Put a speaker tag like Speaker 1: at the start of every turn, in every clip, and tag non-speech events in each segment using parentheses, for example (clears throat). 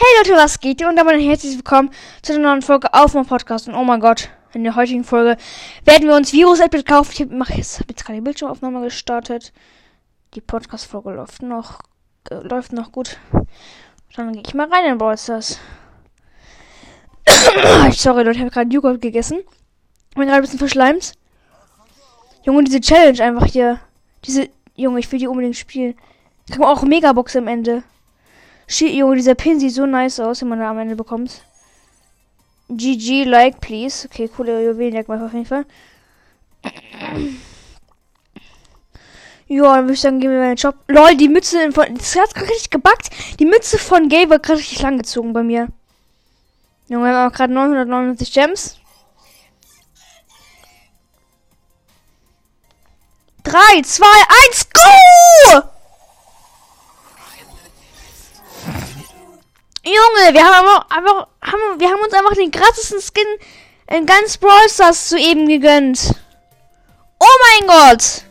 Speaker 1: Hey Leute, was geht? Und damit herzlich willkommen zu einer neuen Folge auf meinem Podcast. Und oh mein Gott, in der heutigen Folge werden wir uns Virus App kaufen. Ich mache jetzt, hab jetzt gerade die Bildschirmaufnahme gestartet. Die Podcast-Folge läuft noch, äh, läuft noch gut. Dann gehe ich mal rein in Brawl Stars. (coughs) Sorry Leute, ich habe gerade Joghurt gegessen. Bin gerade ein bisschen verschleimt. Junge, diese Challenge einfach hier. Diese, Junge, ich will die unbedingt spielen. Ich kann auch Megabox am Ende. Shit, Junge, dieser Pin sieht so nice aus, wenn man da am Ende bekommt. GG, like, please. Okay, coole Juwelenjagd auf jeden Fall. Ja, dann würde ich sagen, gehen wir in den Shop. Lol, die Mütze von. Das hat gerade richtig gebackt. Die Mütze von Gay wird gerade richtig lang gezogen bei mir. Junge, wir haben auch gerade 999 Gems. 3, 2, 1, go! Junge, wir haben aber, aber haben, wir haben uns einfach den krassesten Skin in ganz Brawl Stars soeben gegönnt. Oh mein Gott!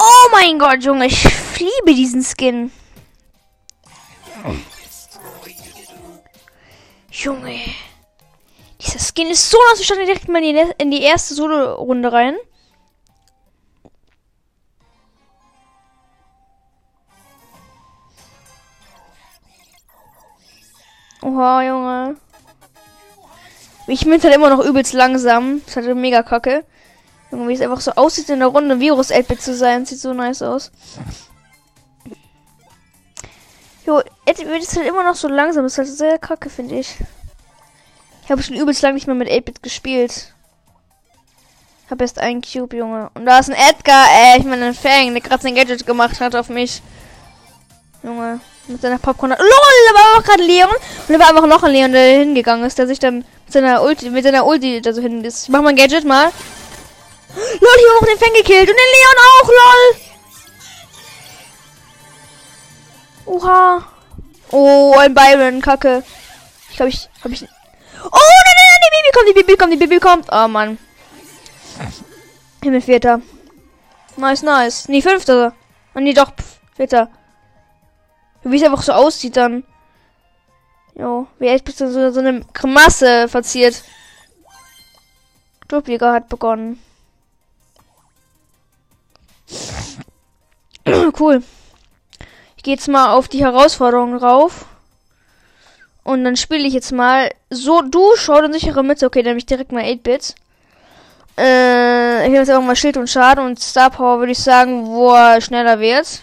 Speaker 1: Oh mein Gott, Junge, ich liebe diesen Skin. Junge. Dieser Skin ist so ich stand direkt mal in die erste Solo-Runde rein. Oha, Junge. Ich bin halt immer noch übelst langsam. Das ist halt mega kacke. Junge, wie es einfach so aussieht in der Runde, virus 8 zu sein. Sieht so nice aus. Jo, wird es halt immer noch so langsam. Das ist halt sehr kacke, finde ich. Ich habe schon übelst lang nicht mehr mit 8-Bit gespielt. Hab erst einen Cube, Junge. Und da ist ein Edgar, ey. Ich meine, ein Fang, der gerade sein Gadget gemacht hat auf mich. Junge. Mit seiner Popcorn. LOL, da war auch gerade Leon. Und da war einfach noch ein Leon, der hingegangen ist, der sich dann mit seiner Ulti, mit seiner Ulti da so hin ist. Ich mach mal ein Gadget mal. LOL, hier auch den Fang gekillt. Und den Leon auch, lol. Oha. Oh, ein Byron, Kacke. Ich glaube, ich. Hab ich. Oh, nein, nein, nein, die Bibi kommt, die Bibi kommt, die Bibi kommt. Oh, Mann. Ich bin Vierter. Nice, nice. Nee, Fünfter. Oh, nee, doch. Vierter. Wie es einfach so aussieht dann. Jo, wie echt bist du so, so eine Grimasse verziert. Doppelliga hat begonnen. (clears throat) cool. Ich gehe jetzt mal auf die Herausforderung rauf. Und dann spiele ich jetzt mal so du schau in sichere Mitte. Okay, dann habe ich direkt mal 8-Bit. Äh, ich nehme jetzt einfach mal Schild und Schaden und Star Power würde ich sagen, wo er schneller wird.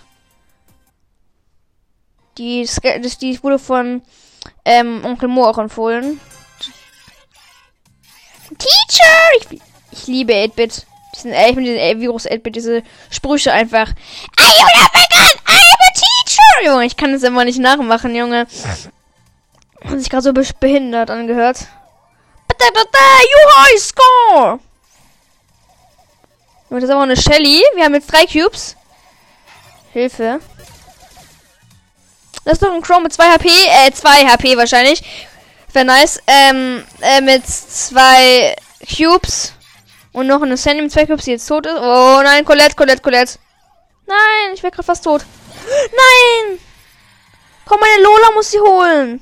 Speaker 1: Die, das, die wurde von ähm, Onkel Mo auch empfohlen. Teacher! Ich, ich liebe 8-Bit. Diesen, äh, ich bin diesen äh, Virus 8-Bit, diese Sprüche einfach. I am a I am a teacher! Junge, ich kann das immer nicht nachmachen, Junge. Hat sich gerade so behindert angehört. You high score! Und das ist auch eine Shelly. Wir haben jetzt drei Cubes. Hilfe. Das ist doch ein Chrome mit 2 HP, äh, 2 HP wahrscheinlich. Wäre nice. Ähm, äh, mit zwei Cubes. Und noch eine Sandy mit zwei Cubes, die jetzt tot ist. Oh nein, Colette, Colette, Colette. Nein, ich wäre gerade fast tot. (gasps) Nein! Komm, meine Lola muss sie holen.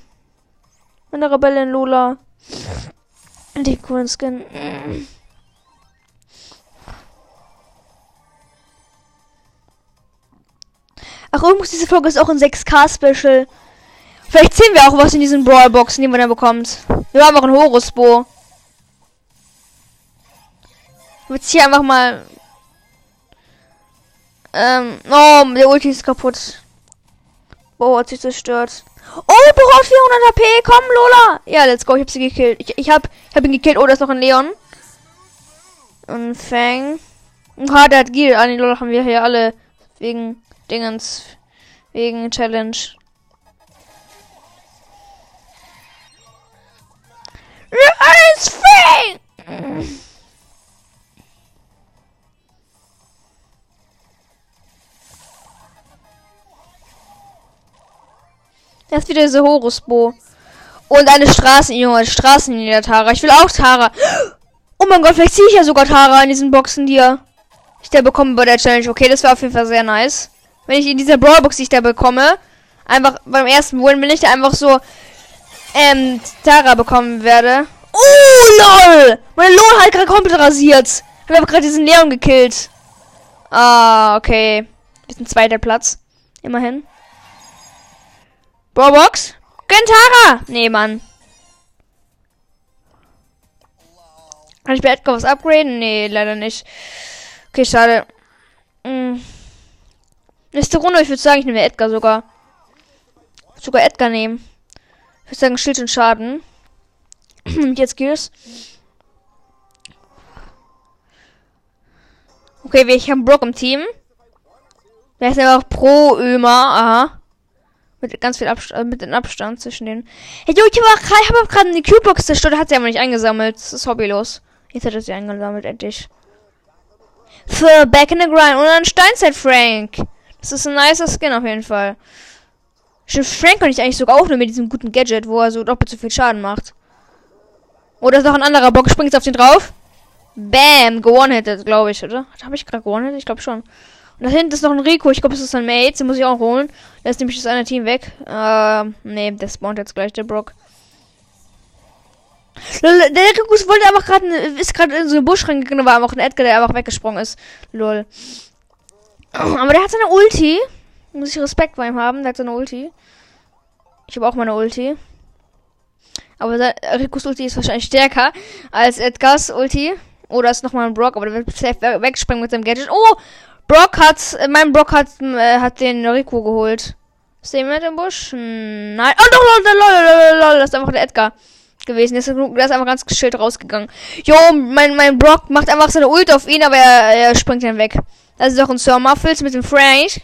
Speaker 1: Meine Rebellin Lola. Die coolen Skin. Ach, übrigens, diese Folge ist auch ein 6K-Special. Vielleicht sehen wir auch was in diesen Brawlboxen, die man da bekommt. Wir haben auch ein Horusbo. Jetzt hier einfach mal. Ähm, oh, der Ulti ist kaputt. Bo hat sich zerstört. Oh, Bo hat 400 HP. Komm, Lola. Ja, let's go. Ich hab sie gekillt. Ich, ich hab, ich hab ihn gekillt. Oh, da ist noch ein Leon. Und Fang. Ah, der hat Gil. Ah, Lola haben wir hier alle wegen Dingens wegen Challenge. Free! Das ist wieder so Horusbo. Und eine Straßenjunge, Straßenlinie Tara. Ich will auch Tara. Oh mein Gott, vielleicht ziehe ich ja sogar Tara in diesen Boxen, die ich der bekomme bei der Challenge. Okay, das war auf jeden Fall sehr nice. Wenn ich in dieser Brawlbox, die ich da bekomme, einfach beim ersten Win, wenn ich da einfach so ähm, Tara bekommen werde. Oh, lol! Meine Lohn hat gerade komplett rasiert. Hab aber gerade diesen Leon gekillt. Ah, okay. Wir sind zweiter Platz. Immerhin. Brawlbox? Gönn Tara! Nee, Mann. Kann ich bei Edgar was upgraden? Nee, leider nicht. Okay, schade. Hm. Nächste Runde, ich würde sagen, ich nehme Edgar sogar. Sogar Edgar nehmen. Ich würde sagen, Schild und Schaden. Und (clears throat) jetzt Gears. Okay, wir haben Brock im Team. Der ist einfach pro Ömer. Aha. Mit ganz viel Abstand, äh, mit dem Abstand zwischen denen. Hey, jo, ich habe hab gerade eine Q-Box zerstört, hat sie aber nicht eingesammelt. Das ist hobbylos. Jetzt hat er sie eingesammelt, endlich. Für Back in the Grind und dann Steinzeit Frank. Das ist ein nicer Skin auf jeden Fall. Stimmt, Frank kann ich eigentlich sogar auch nur mit diesem guten Gadget, wo er so doppelt so viel Schaden macht. Oder ist noch ein anderer Bock, springt auf den drauf. Bam, gewonnen glaube ich, oder? Habe ich gerade gewonnen? Ich glaube schon. Und da hinten ist noch ein Rico, ich glaube, das ist ein Mate, den muss ich auch holen. Da ist nämlich das eine Team weg. Äh, nee, der spawnt jetzt gleich, der Brock. Der Rico wollte einfach gerade, ist gerade in so einen Busch reingegangen, war einfach ein Edgar, der einfach weggesprungen ist. Lol. (clears throat) Aber der hat seine Ulti. Muss ich Respekt bei ihm haben. Der hat seine Ulti. Ich habe auch meine Ulti. Aber Ricos Ulti ist wahrscheinlich stärker als Edgars Ulti. Oder ist nochmal ein Brock, aber der wird safe wegspringen mit seinem Gadget. Oh! Brock hat, mein Brock hat, äh, hat den Rico geholt. Ist der jemand im Busch? Hm, nein. Oh, doch, lol, lol, lol, lol, das ist einfach der Edgar gewesen. Der ist, der ist einfach ganz geschillt rausgegangen. Jo, mein, mein Brock macht einfach seine Ult auf ihn, aber er, er springt dann weg. Das ist auch ein Sir Muffles mit dem Frank.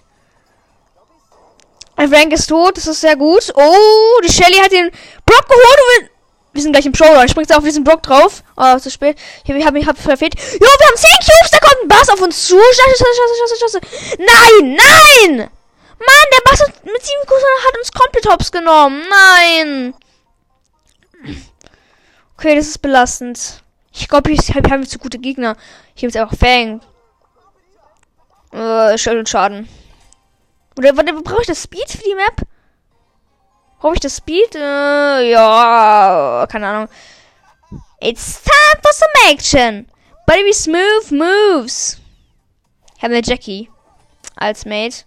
Speaker 1: Frank ist tot, das ist sehr gut. Oh, die Shelly hat den Brock geholt und wir sind gleich im Showdown. Springt auf diesen Block drauf. Oh, zu spät. Ich hab, ich hab verfehlt. Jo, wir haben 10 Cubes. Da kommt ein Bass auf uns zu. Scheiße, scheiße, scheiße, scheiße. Nein, nein! Mann, der Bass mit 7 Cubes hat uns komplett hops genommen. Nein. Okay, das ist belastend. Ich glaube, ich habe hab zu gute Gegner. Ich habe jetzt einfach Fang. Äh, Schaden. Oder brauche ich das Speed für die Map? Brauche ich das Speed? Äh, ja, keine Ahnung. It's time for some action. Baby Smooth Moves. Ich habe eine Jackie als Mate.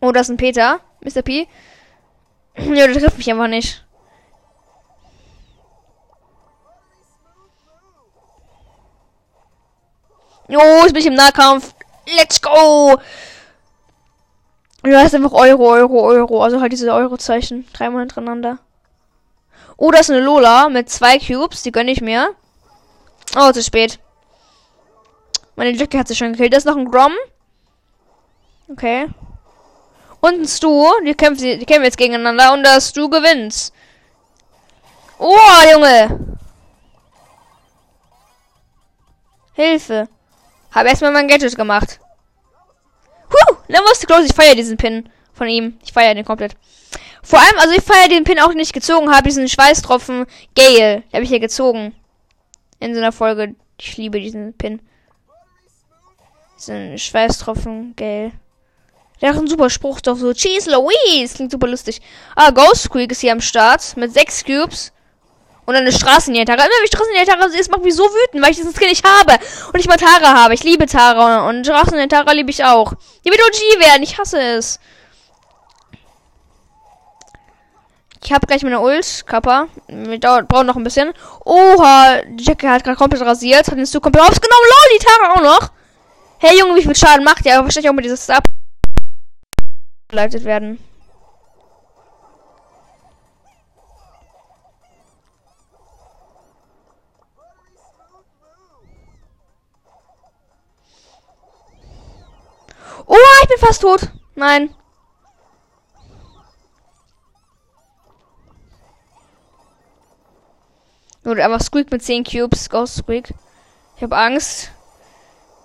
Speaker 1: Oh, das ist ein Peter. Mr. P. (clears throat) ja, der trifft mich einfach nicht. Oh, jetzt bin ich im Nahkampf. Let's go! Ja, ist einfach Euro, Euro, Euro. Also halt diese Euro-Zeichen. Dreimal hintereinander. Oh, da ist eine Lola mit zwei Cubes. Die gönne ich mir. Oh, zu spät. Meine Jackie hat sich schon gekillt. Da ist noch ein Grom. Okay. Und ein Stu. Die kämpfen, die kämpfen jetzt gegeneinander. Und das Stu gewinnt. Oh, Junge. Hilfe. Hab erstmal mein Gadget gemacht. Huh, Lemos Close, ich feiere diesen Pin von ihm. Ich feiere den komplett. Vor allem, also ich feiere den Pin auch nicht gezogen habe, diesen Schweißtropfen Gale. Habe ich hier gezogen. In so einer Folge. Ich liebe diesen Pin. Diesen Schweißtropfen Gale. Der hat einen super Spruch doch so. Cheese Louise. Klingt super lustig. Ah, Ghost Squeak ist hier am Start. Mit sechs Cubes. Und eine Straßenjäger. Immer wenn Straßenjäger es macht mich so wütend, weil ich diesen Skin nicht habe. Und ich mal Tara habe. Ich liebe Tara. Und Straßenjäger liebe ich auch. Die wird OG werden. Ich hasse es. Ich habe gleich meine Ult, Kappa. Wir dauert, brauchen noch ein bisschen. Oha, Jackie hat gerade komplett rasiert. Hat den Stu komplett aufgenommen. Lol, die Tara auch noch. Hey Junge, wie viel Schaden macht der? Wahrscheinlich auch mit dieses Star geleitet werden. Oh, ich bin fast tot. Nein. Nur einfach Squeak mit 10 Cubes. Ghost Squeak. Ich habe Angst.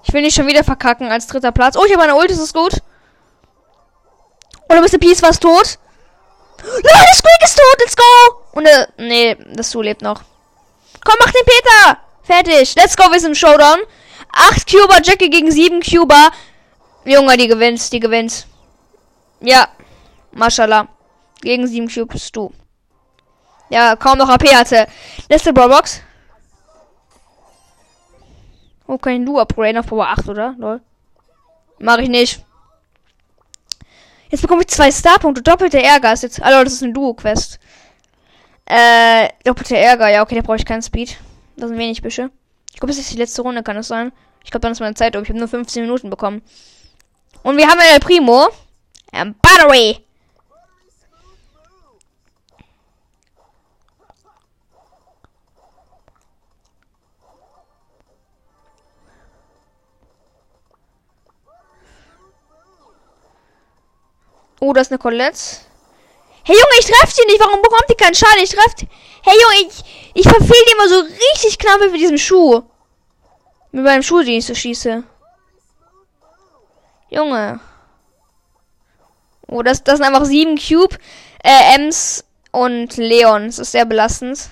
Speaker 1: Ich will nicht schon wieder verkacken als dritter Platz. Oh, ich habe eine Ult, das ist gut. Oder Mr. P ist fast tot. Nein, Squeak ist tot, let's go! Und äh, nee, das Su lebt noch. Komm, mach den Peter! Fertig. Let's go, wir sind im Showdown. 8 Cuber Jackie gegen 7 Cuber. Junge, die gewinnt, die gewinnt. Ja. Mashallah. Gegen 7 Cubes du. Ja, kaum noch AP hatte. Letzte Brawlbox. Oh, kein du upgraden auf Power 8, oder? Lol. Mach ich nicht. Jetzt bekomme ich zwei Starpunkte. Doppelte Ärger ist jetzt. Also, das ist eine Duo-Quest. Äh, doppelte Ärger. Ja, okay, da brauche ich keinen Speed. Das sind wenig Büsche. Ich glaube, das ist die letzte Runde, kann es sein? Ich glaube, dann ist meine Zeit um. Ich habe nur 15 Minuten bekommen. Und wir haben El Primo. Ähm, Battery. Oh, das ist eine Colette. Hey Junge, ich treffe die nicht. Warum bekommt die keinen Schaden? Ich treffe. Hey Junge, ich, ich verfehle die immer so richtig knapp mit diesem Schuh. Mit meinem Schuh, den ich so schieße. Junge. Oh, das, das sind einfach sieben Cube, äh, Ems und Leon. Das ist sehr belastend.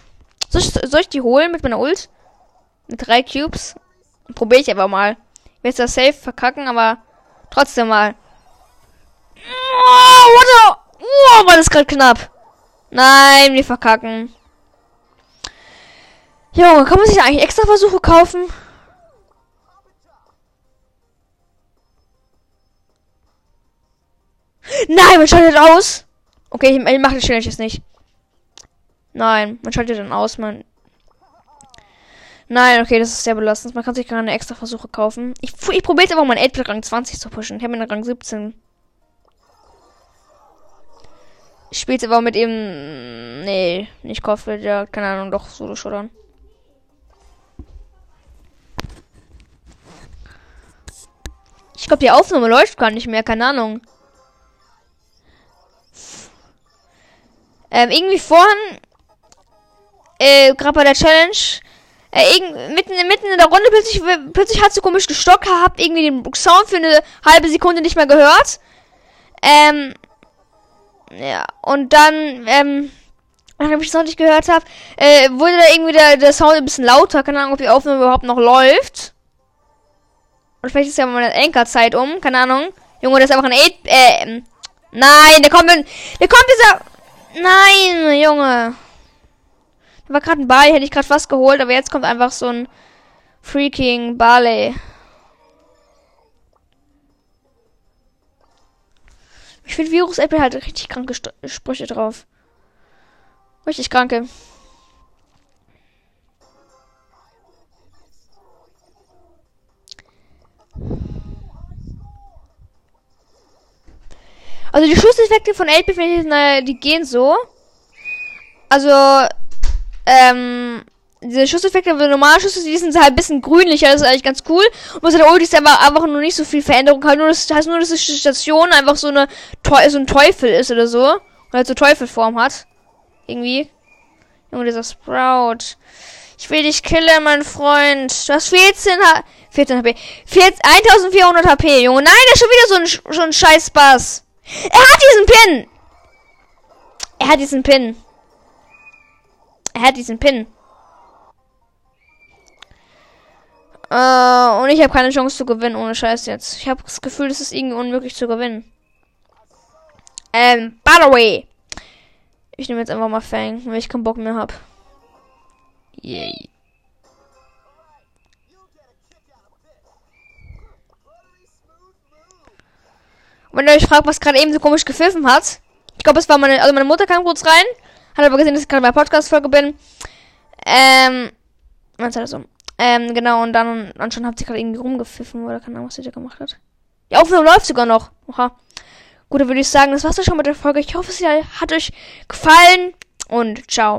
Speaker 1: Soll ich, soll ich die holen mit meiner Ult? Mit drei Cubes? Probiere ich einfach mal. Ich werde das safe verkacken, aber trotzdem mal. Oh, what the? Oh, war das gerade knapp. Nein, wir verkacken. Junge, kann man sich eigentlich extra Versuche kaufen? Nein, man schaltet aus. Okay, ich, ich mache das Challenge jetzt nicht. Nein, man schaltet dann aus, man. Nein, okay, das ist sehr belastend. Man kann sich keine extra Versuche kaufen. Ich, ich probiere jetzt einfach mal 8 Rang 20 zu pushen. Ich habe einen Rang 17. Ich spiele jetzt aber mit ihm. Nee, nicht Kopfbild, ja, keine Ahnung, doch Solo Showdown. Ich glaube, die Aufnahme läuft gar nicht mehr, keine Ahnung. Ähm, irgendwie vorhin, äh, gerade bei der Challenge, äh, mitten, mitten in der Runde plötzlich, plötzlich hat sie komisch gestockt, hab irgendwie den Sound für eine halbe Sekunde nicht mehr gehört. Ähm, ja, und dann, ähm, nachdem ich es noch nicht gehört habe, äh, wurde da irgendwie der, der Sound ein bisschen lauter. Keine Ahnung, ob die Aufnahme überhaupt noch läuft. Und vielleicht ist ja meine Anchor-Zeit um. Keine Ahnung. Junge, das ist einfach ein 8, äh, nein, der kommt, der kommt dieser, Nein, Junge. Da war gerade ein Ball, hätte ich gerade was geholt, aber jetzt kommt einfach so ein freaking Barley. Ich finde Virus Apple halt richtig kranke St Sprüche drauf. Richtig kranke. Also die Schusseffekte von 8 bit die gehen so. Also, ähm, diese Schusseffekte, wenn normale Schüsse, die sind halt ein bisschen grünlicher, das ist eigentlich ganz cool. Und was der Ulti ist einfach, einfach nur nicht so viel Veränderung, halt nur, das heißt nur, dass die Station einfach so eine, so ein Teufel ist oder so. Und halt so Teufelform hat. Irgendwie. Junge, dieser Sprout. Ich will dich killen, mein Freund. Du hast 14 H 14 HP. 14, 1400 HP, Junge. Nein, der ist schon wieder so ein, so ein scheiß Bass. Er hat diesen Pin. Er hat diesen Pin. Er hat diesen Pin. Äh, und ich habe keine Chance zu gewinnen, ohne Scheiß jetzt. Ich habe das Gefühl, es ist irgendwie unmöglich zu gewinnen. Ähm, by the way. Ich nehme jetzt einfach mal Fang, weil ich keinen Bock mehr habe. Yay. Und wenn ihr euch fragt, was gerade eben so komisch gepfiffen hat, ich glaube, es war meine, also meine Mutter kam kurz rein, hat aber gesehen, dass ich gerade bei Podcast-Folge bin. Ähm, was hat so? Ähm, genau, und dann anscheinend hat sie gerade irgendwie rumgepfiffen oder keine Ahnung, was sie da gemacht hat. Die Aufnahme läuft sogar noch. Oha. Gut, dann würde ich sagen, das war's doch schon mit der Folge. Ich hoffe, es hat euch gefallen und ciao.